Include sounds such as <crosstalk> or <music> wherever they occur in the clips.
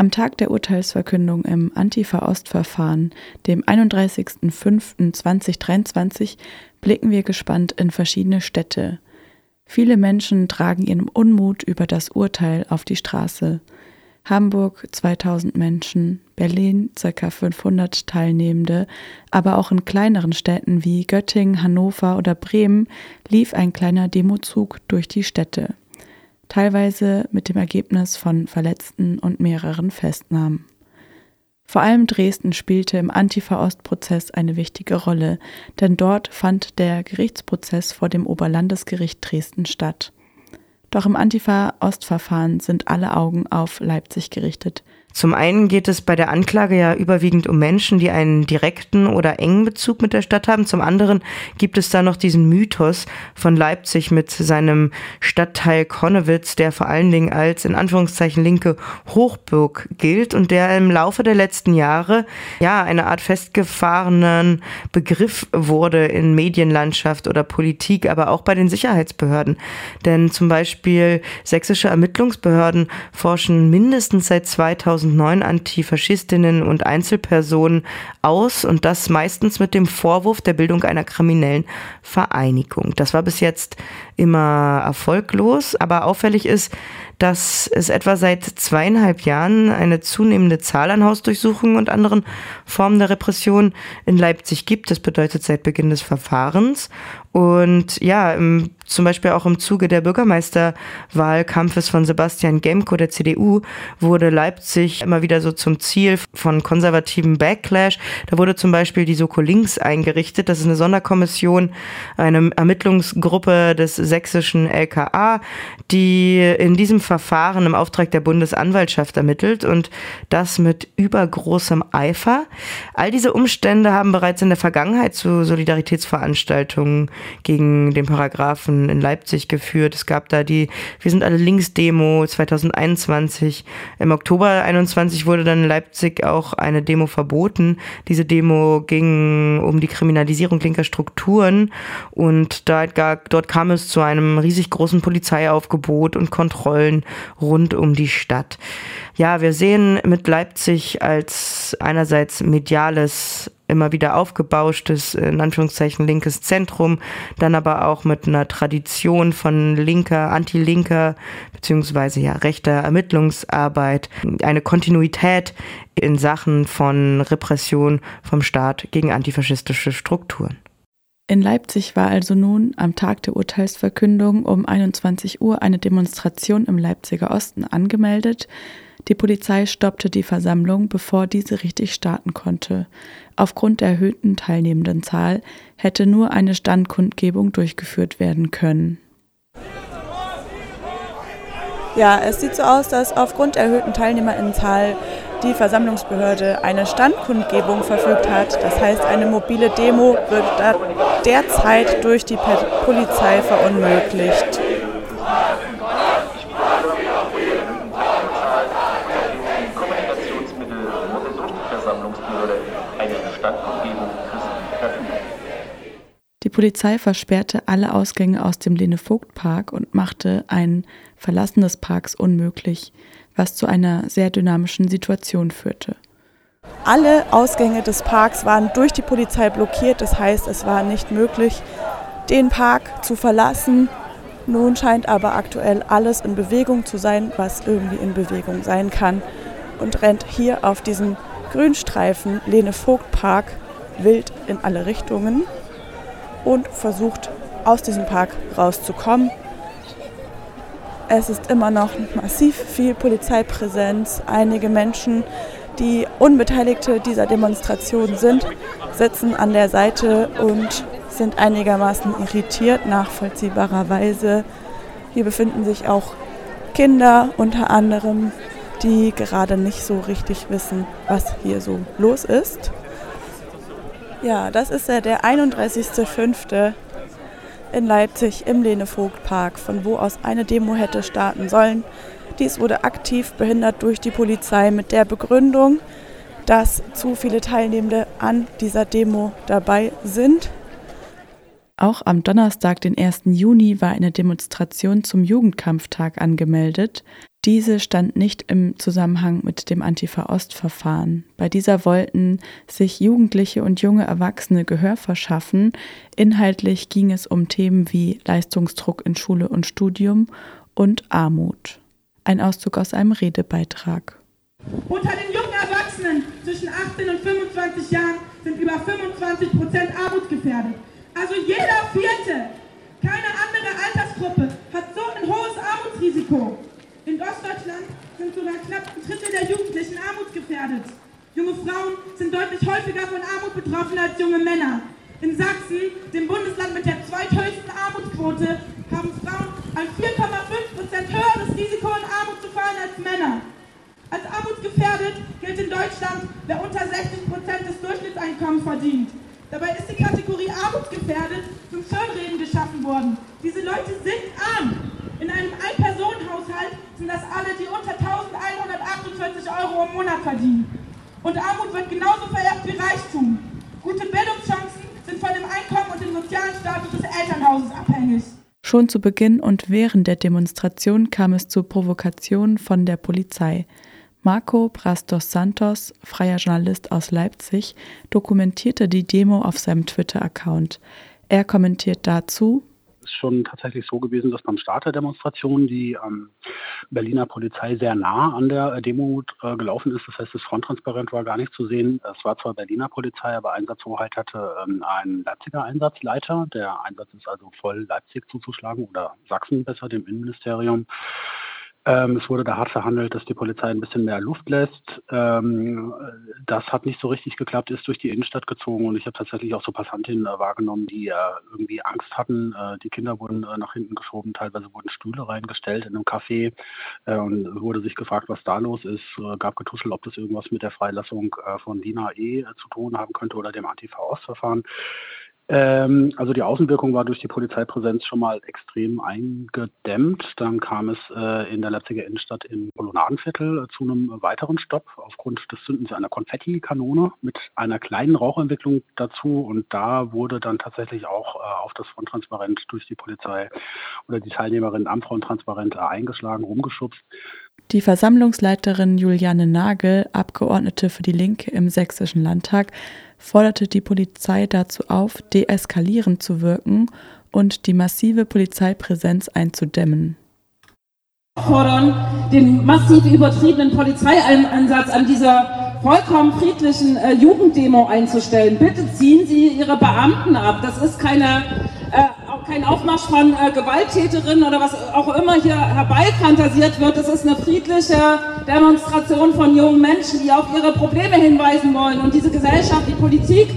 Am Tag der Urteilsverkündung im Antifa-Ost-Verfahren, dem 31.05.2023, blicken wir gespannt in verschiedene Städte. Viele Menschen tragen ihren Unmut über das Urteil auf die Straße. Hamburg 2000 Menschen, Berlin ca. 500 Teilnehmende, aber auch in kleineren Städten wie Göttingen, Hannover oder Bremen lief ein kleiner Demozug durch die Städte, teilweise mit dem Ergebnis von Verletzten und mehreren Festnahmen. Vor allem Dresden spielte im Antifa-Ost-Prozess eine wichtige Rolle, denn dort fand der Gerichtsprozess vor dem Oberlandesgericht Dresden statt. Doch im Antifa-Ostverfahren sind alle Augen auf Leipzig gerichtet. Zum einen geht es bei der Anklage ja überwiegend um Menschen, die einen direkten oder engen Bezug mit der Stadt haben. Zum anderen gibt es da noch diesen Mythos von Leipzig mit seinem Stadtteil Konnewitz, der vor allen Dingen als in Anführungszeichen linke Hochburg gilt und der im Laufe der letzten Jahre ja eine Art festgefahrenen Begriff wurde in Medienlandschaft oder Politik, aber auch bei den Sicherheitsbehörden. Denn zum Beispiel sächsische Ermittlungsbehörden forschen mindestens seit 2000 2009 Antifaschistinnen und Einzelpersonen aus und das meistens mit dem Vorwurf der Bildung einer kriminellen Vereinigung. Das war bis jetzt immer erfolglos, aber auffällig ist, dass es etwa seit zweieinhalb Jahren eine zunehmende Zahl an Hausdurchsuchungen und anderen Formen der Repression in Leipzig gibt. Das bedeutet seit Beginn des Verfahrens. Und ja, im, zum Beispiel auch im Zuge der Bürgermeisterwahlkampfes von Sebastian Gemko der CDU wurde Leipzig immer wieder so zum Ziel von konservativen Backlash. Da wurde zum Beispiel die Soko Links eingerichtet. Das ist eine Sonderkommission, eine Ermittlungsgruppe des sächsischen LKA, die in diesem Verfahren im Auftrag der Bundesanwaltschaft ermittelt und das mit übergroßem Eifer. All diese Umstände haben bereits in der Vergangenheit zu Solidaritätsveranstaltungen gegen den Paragraphen in Leipzig geführt. Es gab da die Wir sind alle Links-Demo 2021. Im Oktober 21 wurde dann in Leipzig auch eine Demo verboten. Diese Demo ging um die Kriminalisierung linker Strukturen und da, dort kam es zu einem riesig großen Polizeiaufgebot und Kontrollen rund um die Stadt. Ja, wir sehen mit Leipzig als einerseits mediales immer wieder aufgebauschtes, in Anführungszeichen linkes Zentrum, dann aber auch mit einer Tradition von linker, anti-linker beziehungsweise ja rechter Ermittlungsarbeit, eine Kontinuität in Sachen von Repression vom Staat gegen antifaschistische Strukturen. In Leipzig war also nun am Tag der Urteilsverkündung um 21 Uhr eine Demonstration im Leipziger Osten angemeldet. Die Polizei stoppte die Versammlung, bevor diese richtig starten konnte. Aufgrund der erhöhten teilnehmenden Zahl hätte nur eine Standkundgebung durchgeführt werden können. Ja, es sieht so aus, dass aufgrund der erhöhten Teilnehmerinnenzahl die Versammlungsbehörde eine Standkundgebung verfügt hat. Das heißt, eine mobile Demo wird derzeit durch die Polizei verunmöglicht. Die Polizei versperrte alle Ausgänge aus dem Lene-Vogt-Park und machte ein Verlassen des Parks unmöglich, was zu einer sehr dynamischen Situation führte. Alle Ausgänge des Parks waren durch die Polizei blockiert, das heißt, es war nicht möglich, den Park zu verlassen. Nun scheint aber aktuell alles in Bewegung zu sein, was irgendwie in Bewegung sein kann und rennt hier auf diesem Grünstreifen Lene-Vogt-Park wild in alle Richtungen und versucht aus diesem Park rauszukommen. Es ist immer noch massiv viel Polizeipräsenz. Einige Menschen, die Unbeteiligte dieser Demonstration sind, sitzen an der Seite und sind einigermaßen irritiert, nachvollziehbarerweise. Hier befinden sich auch Kinder unter anderem, die gerade nicht so richtig wissen, was hier so los ist. Ja, das ist ja der 31.05. in Leipzig im Lene-Vogt-Park, von wo aus eine Demo hätte starten sollen. Dies wurde aktiv behindert durch die Polizei mit der Begründung, dass zu viele Teilnehmende an dieser Demo dabei sind. Auch am Donnerstag, den 1. Juni, war eine Demonstration zum Jugendkampftag angemeldet. Diese stand nicht im Zusammenhang mit dem Antifa-Ost-Verfahren. Bei dieser wollten sich Jugendliche und junge Erwachsene Gehör verschaffen. Inhaltlich ging es um Themen wie Leistungsdruck in Schule und Studium und Armut. Ein Auszug aus einem Redebeitrag. Unter den jungen Erwachsenen zwischen 18 und 25 Jahren sind über 25 Prozent armutsgefährdet. Also jeder Vierte. Keine andere Altersgruppe hat so ein hohes Armutsrisiko. In Ostdeutschland sind sogar knapp ein Drittel der Jugendlichen armutsgefährdet. Junge Frauen sind deutlich häufiger von Armut betroffen als junge Männer. In Sachsen, dem Bundesland mit der zweithöchsten Armutsquote, haben Frauen ein 4,5 Prozent höheres Risiko, in Armut zu fallen als Männer. Als armutsgefährdet gilt in Deutschland, wer unter 60 Prozent des Durchschnittseinkommens verdient. Dabei ist die Kategorie armutsgefährdet zum Schönreden geschaffen worden. Diese Leute sind arm. In einem Ein-Personen-Haushalt sind das alle, die unter 1148 Euro im Monat verdienen. Und Armut wird genauso vererbt wie Reichtum. Gute Bildungschancen sind von dem Einkommen und dem sozialen Status des Elternhauses abhängig. Schon zu Beginn und während der Demonstration kam es zu Provokationen von der Polizei. Marco Brastos Santos, freier Journalist aus Leipzig, dokumentierte die Demo auf seinem Twitter-Account. Er kommentiert dazu, Es schon tatsächlich so gewesen, dass beim Start der Demonstration die ähm, Berliner Polizei sehr nah an der Demo äh, gelaufen ist. Das heißt, das Fronttransparent war gar nicht zu sehen. Es war zwar Berliner Polizei, aber Einsatzhoheit hatte ähm, ein Leipziger Einsatzleiter. Der Einsatz ist also voll Leipzig zuzuschlagen oder Sachsen besser, dem Innenministerium. Ähm, es wurde da hart verhandelt, dass die Polizei ein bisschen mehr Luft lässt. Ähm, das hat nicht so richtig geklappt, ist durch die Innenstadt gezogen und ich habe tatsächlich auch so Passantinnen äh, wahrgenommen, die äh, irgendwie Angst hatten. Äh, die Kinder wurden äh, nach hinten geschoben, teilweise wurden Stühle reingestellt in einem Café äh, und wurde sich gefragt, was da los ist. Äh, gab Getuschel, ob das irgendwas mit der Freilassung von Dina E. zu tun haben könnte oder dem Antifa-Ostverfahren. Ähm, also die Außenwirkung war durch die Polizeipräsenz schon mal extrem eingedämmt. Dann kam es äh, in der Leipziger Innenstadt im Kolonnadenviertel äh, zu einem weiteren Stopp aufgrund des Zündens einer Konfettikanone mit einer kleinen Rauchentwicklung dazu. Und da wurde dann tatsächlich auch äh, auf das Fronttransparent durch die Polizei oder die Teilnehmerin am Fronttransparent äh, eingeschlagen, rumgeschubst. Die Versammlungsleiterin Juliane Nagel, Abgeordnete für die Linke im Sächsischen Landtag, forderte die Polizei dazu auf, deeskalierend zu wirken und die massive Polizeipräsenz einzudämmen. fordern den massiv übertriebenen Polizeieinsatz an dieser vollkommen friedlichen äh, Jugenddemo einzustellen. Bitte ziehen Sie Ihre Beamten ab. Das ist keine, äh, kein Aufmarsch von äh, Gewalttäterinnen oder was auch immer hier herbeifantasiert wird. Das ist eine friedliche Demonstration von jungen Menschen, die auf ihre Probleme hinweisen wollen und diese Gesellschaft, die Politik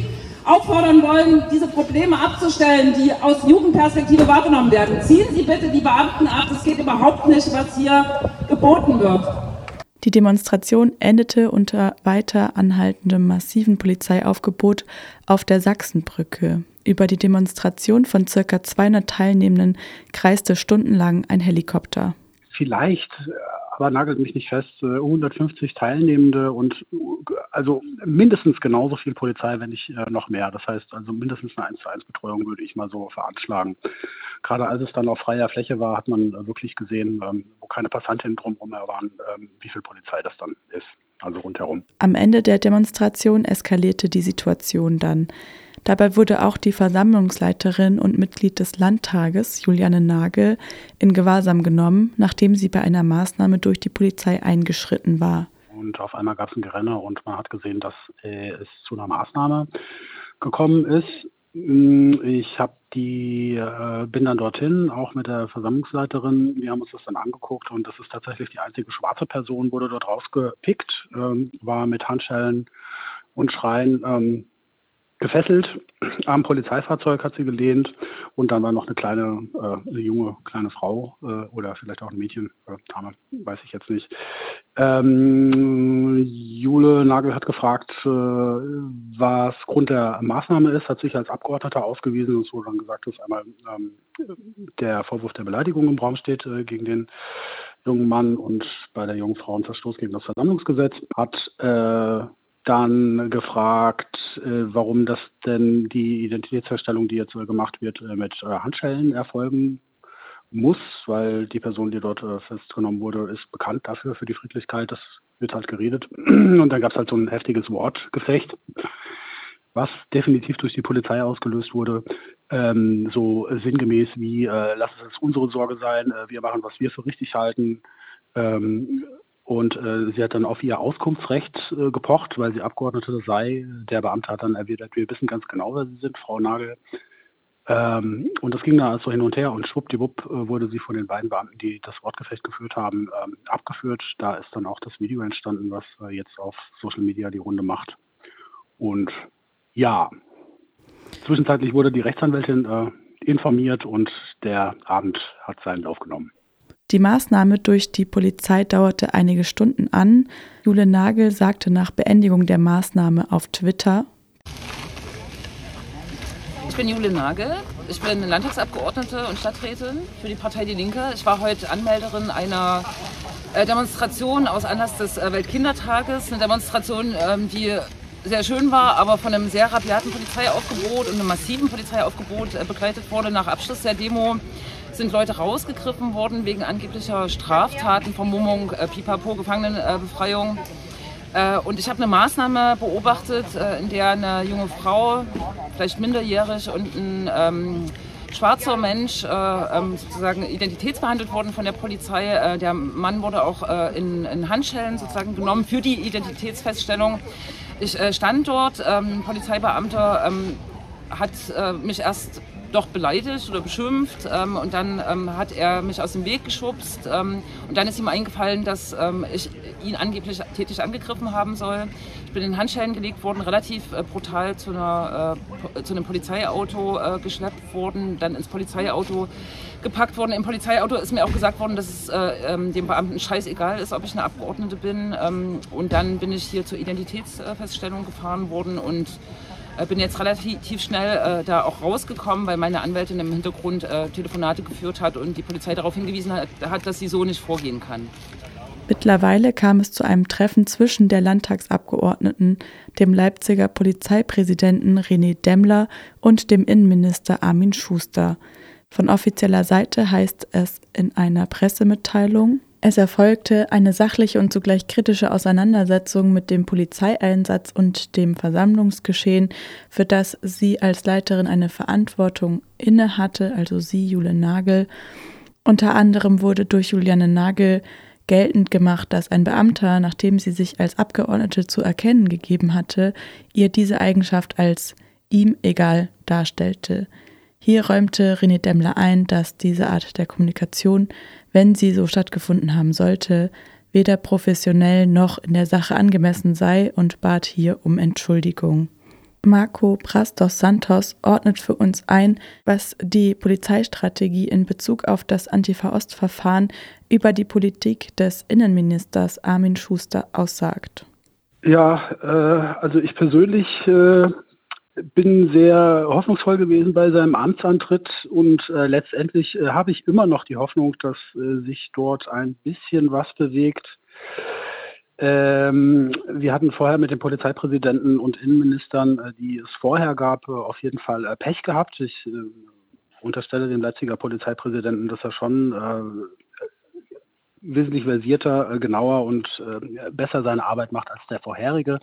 auffordern wollen, diese Probleme abzustellen, die aus Jugendperspektive wahrgenommen werden. Ziehen Sie bitte die Beamten ab. Das geht überhaupt nicht, was hier geboten wird. Die Demonstration endete unter weiter anhaltendem massiven Polizeiaufgebot auf der Sachsenbrücke. Über die Demonstration von circa 200 Teilnehmenden kreiste stundenlang ein Helikopter. Vielleicht, aber nagelt mich nicht fest, äh, 150 Teilnehmende und äh, also mindestens genauso viel Polizei, wenn nicht äh, noch mehr. Das heißt also mindestens eine 1 zu 1 Betreuung würde ich mal so veranschlagen. Gerade als es dann auf freier Fläche war, hat man äh, wirklich gesehen, ähm, wo keine Passantinnen drumherum waren, ähm, wie viel Polizei das dann ist. Also rundherum. Am Ende der Demonstration eskalierte die Situation dann. Dabei wurde auch die Versammlungsleiterin und Mitglied des Landtages, Juliane Nagel, in Gewahrsam genommen, nachdem sie bei einer Maßnahme durch die Polizei eingeschritten war. Und auf einmal gab es ein Gerenne und man hat gesehen, dass äh, es zu einer Maßnahme gekommen ist. Mm, Ich habe die, äh, bin dann dorthin, auch mit der Versammlungsleiterin. Wir haben uns das dann angeguckt und das ist tatsächlich die einzige schwarze Person, wurde dort rausgepickt, ähm, war mit Handschellen und Schreien ähm, gefesselt. Am Polizeifahrzeug hat sie gelehnt und dann war noch eine kleine, äh, eine junge kleine Frau äh, oder vielleicht auch ein Mädchen, äh, Dame, weiß ich jetzt nicht. Ähm, Jule Nagel hat gefragt, äh, was Grund der Maßnahme ist, hat sich als Abgeordneter ausgewiesen und wurde dann gesagt, dass einmal ähm, der Vorwurf der Beleidigung im Raum steht äh, gegen den jungen Mann und bei der jungen Frau ein Verstoß gegen das Versammlungsgesetz, hat äh, dann gefragt, äh, warum das denn die Identitätsfeststellung, die jetzt gemacht wird, äh, mit äh, Handschellen erfolgen muss, weil die Person, die dort festgenommen wurde, ist bekannt dafür, für die Friedlichkeit. Das wird halt geredet. <clears throat> Und dann gab es halt so ein heftiges Wortgefecht, was definitiv durch die Polizei ausgelöst wurde. Ähm, so sinngemäß wie, äh, lass es unsere Sorge sein, äh, wir machen, was wir für richtig halten. Ähm, und äh, sie hat dann auf ihr Auskunftsrecht äh, gepocht, weil sie Abgeordnete sei. Der Beamte hat dann erwidert, wir wissen ganz genau, wer Sie sind, Frau Nagel. Ähm, und das ging dann also hin und her und schwuppdiwupp äh, wurde sie von den beiden Beamten, die das Wortgefecht geführt haben, ähm, abgeführt. Da ist dann auch das Video entstanden, was äh, jetzt auf Social Media die Runde macht. Und ja, zwischenzeitlich wurde die Rechtsanwältin äh, informiert und der Abend hat seinen Lauf genommen. Die Maßnahme durch die Polizei dauerte einige Stunden an. Jule Nagel sagte nach Beendigung der Maßnahme auf Twitter, ich bin Jule Nagel. Ich bin Landtagsabgeordnete und Stadträtin für die Partei Die Linke. Ich war heute Anmelderin einer äh, Demonstration aus Anlass des äh, Weltkindertages. Eine Demonstration, ähm, die sehr schön war, aber von einem sehr rabiaten Polizeiaufgebot und einem massiven Polizeiaufgebot äh, begleitet wurde. Nach Abschluss der Demo sind Leute rausgegriffen worden wegen angeblicher Straftaten, Vermummung, Pipapo, Gefangenenbefreiung. Äh, und ich habe eine Maßnahme beobachtet, äh, in der eine junge Frau, vielleicht minderjährig und ein ähm, schwarzer Mensch äh, ähm, sozusagen identitätsbehandelt wurden von der Polizei. Äh, der Mann wurde auch äh, in, in, Handschellen sozusagen genommen für die Identitätsfeststellung. Ich äh, stand dort, ähm, Polizeibeamter ähm, hat mich erst doch beleidigt oder beschimpft ähm, und dann ähm, hat er mich aus dem Weg geschubst ähm, und dann ist ihm eingefallen, dass ähm, ich ihn angeblich tätig angegriffen haben soll. Ich bin in Handschellen gelegt worden, relativ äh, brutal zu, einer, äh, zu einem Polizeiauto äh, geschleppt worden, dann ins Polizeiauto gepackt worden. Im Polizeiauto ist mir auch gesagt worden, dass es äh, ähm, dem Beamten scheißegal ist, ob ich eine Abgeordnete bin. Ähm, und dann bin ich hier zur Identitätsfeststellung gefahren worden und bin jetzt relativ schnell äh, da auch rausgekommen, weil meine Anwältin im Hintergrund äh, Telefonate geführt hat und die Polizei darauf hingewiesen hat, hat, dass sie so nicht vorgehen kann. Mittlerweile kam es zu einem Treffen zwischen der Landtagsabgeordneten, dem Leipziger Polizeipräsidenten René Demmler und dem Innenminister Armin Schuster. Von offizieller Seite heißt es in einer Pressemitteilung, es erfolgte eine sachliche und zugleich kritische Auseinandersetzung mit dem Polizeieinsatz und dem Versammlungsgeschehen, für das sie als Leiterin eine Verantwortung innehatte, also sie, Jule Nagel. Unter anderem wurde durch Juliane Nagel geltend gemacht, dass ein Beamter, nachdem sie sich als Abgeordnete zu erkennen gegeben hatte, ihr diese Eigenschaft als ihm egal darstellte. Hier räumte René Demmler ein, dass diese Art der Kommunikation wenn sie so stattgefunden haben sollte, weder professionell noch in der Sache angemessen sei und bat hier um Entschuldigung. Marco Brastos Santos ordnet für uns ein, was die Polizeistrategie in Bezug auf das Antifa-Ost-Verfahren über die Politik des Innenministers Armin Schuster aussagt. Ja, äh, also ich persönlich äh, bin sehr hoffnungsvoll gewesen bei seinem Amtsantritt und äh, letztendlich äh, habe ich immer noch die Hoffnung, dass äh, sich dort ein bisschen was bewegt. Ähm, wir hatten vorher mit den Polizeipräsidenten und Innenministern, äh, die es vorher gab, äh, auf jeden Fall äh, Pech gehabt. Ich unterstelle dem Leipziger Polizeipräsidenten, dass er schon wesentlich versierter, äh, genauer und äh, besser seine Arbeit macht als der vorherige.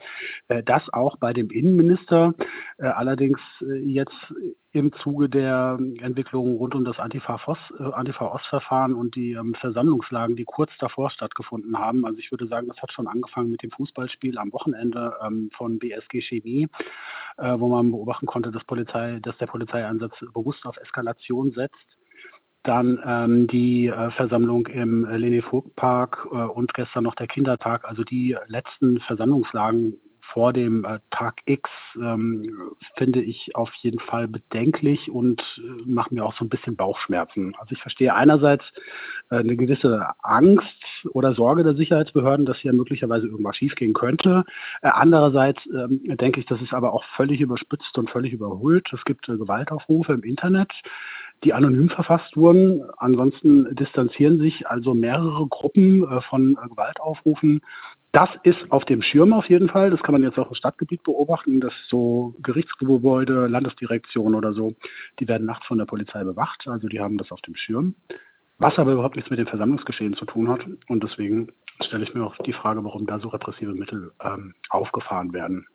Äh, das auch bei dem Innenminister. allerdings jetzt im Zuge der Entwicklung rund um das Antifa-Ost-Verfahren und die ähm, Versammlungslagen, die kurz davor stattgefunden haben. Also ich würde sagen, das hat schon angefangen mit dem Fußballspiel am Wochenende ähm, von BSG Chemie, wo man beobachten konnte, dass, Polizei, dass der Polizeieinsatz bewusst auf Eskalation setzt dann ähm, die äh, Versammlung im äh, Lene Vogt Park äh, und gestern noch der Kindertag, also die letzten Versammlungslagen vor dem äh, Tag X ähm, finde ich auf jeden Fall bedenklich und äh, macht mir auch so ein bisschen Bauchschmerzen. Also ich verstehe einerseits äh, eine gewisse Angst oder Sorge der Sicherheitsbehörden, dass hier möglicherweise irgendwas schiefgehen könnte. Äh, andererseits ähm, denke ich, das ist aber auch völlig überspitzt und völlig überholt. Es gibt Gewaltaufrufe im Internet die anonym verfasst wurden. Ansonsten distanzieren sich also mehrere Gruppen äh, von äh, Gewaltaufrufen. Das ist auf dem Schirm auf jeden Fall. Das kann man jetzt auch im Stadtgebiet beobachten, dass so Gerichtsgebäude, Landesdirektion oder so, die werden nachts von der Polizei bewacht. Also die haben das auf dem Schirm. was aber überhaupt nichts mit dem Versammlungsgeschehen zu tun hat. Und deswegen stelle ich mir auch die Frage, warum da so repressive Mittel ähm, aufgefahren werden.